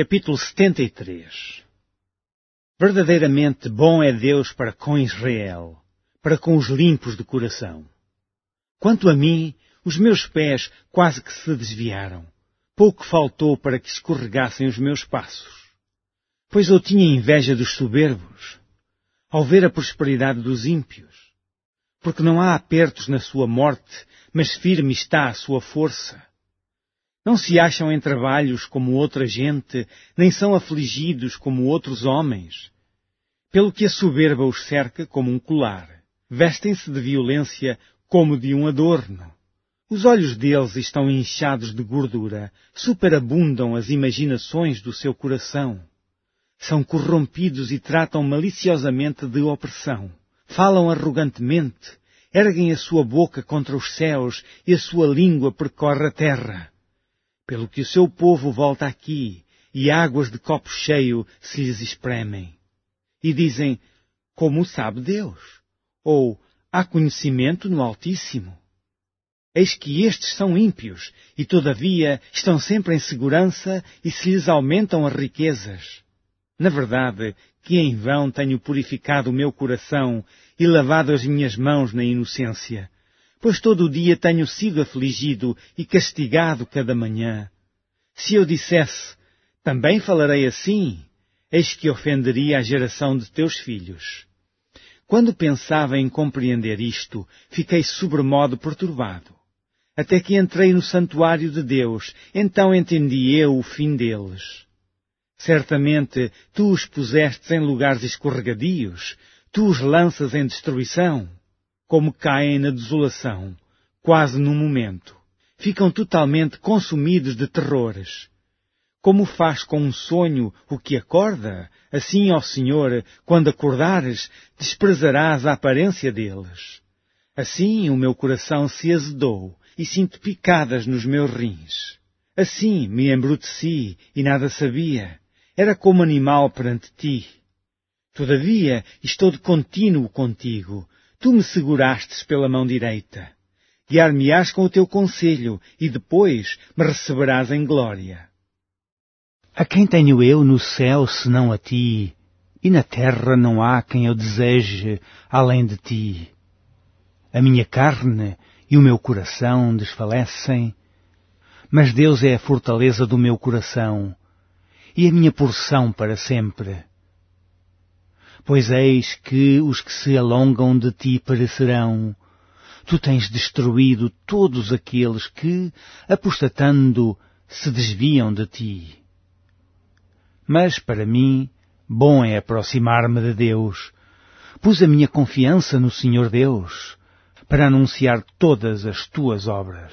Capítulo 73 Verdadeiramente bom é Deus para com Israel, para com os limpos de coração. Quanto a mim, os meus pés quase que se desviaram. Pouco faltou para que escorregassem os meus passos. Pois eu tinha inveja dos soberbos, ao ver a prosperidade dos ímpios. Porque não há apertos na sua morte, mas firme está a sua força. Não se acham em trabalhos como outra gente, nem são afligidos como outros homens. Pelo que a soberba os cerca como um colar. Vestem-se de violência como de um adorno. Os olhos deles estão inchados de gordura, superabundam as imaginações do seu coração. São corrompidos e tratam maliciosamente de opressão. Falam arrogantemente, erguem a sua boca contra os céus e a sua língua percorre a terra pelo que o seu povo volta aqui, e águas de copo cheio se lhes espremem. E dizem, como sabe Deus? Ou, há conhecimento no Altíssimo? Eis que estes são ímpios, e todavia estão sempre em segurança e se lhes aumentam as riquezas. Na verdade, que em vão tenho purificado o meu coração e lavado as minhas mãos na inocência pois todo o dia tenho sido afligido e castigado cada manhã. Se eu dissesse, também falarei assim, eis que ofenderia a geração de teus filhos. Quando pensava em compreender isto, fiquei sobremodo perturbado. Até que entrei no santuário de Deus, então entendi eu o fim deles. Certamente tu os pusestes em lugares escorregadios, tu os lanças em destruição como caem na desolação, quase num momento. Ficam totalmente consumidos de terrores. Como faz com um sonho o que acorda, assim, ó Senhor, quando acordares, desprezarás a aparência deles. Assim o meu coração se azedou e sinto picadas nos meus rins. Assim me embruteci e nada sabia. Era como animal perante ti. Todavia estou de contínuo contigo, Tu me segurastes pela mão direita. Guiar-me-ás com o teu conselho e depois me receberás em glória. A quem tenho eu no céu senão a ti? E na terra não há quem eu deseje além de ti. A minha carne e o meu coração desfalecem, mas Deus é a fortaleza do meu coração e a minha porção para sempre. Pois eis que os que se alongam de ti perecerão. Tu tens destruído todos aqueles que, apostatando, se desviam de ti. Mas para mim, bom é aproximar-me de Deus. Pus a minha confiança no Senhor Deus, para anunciar todas as tuas obras.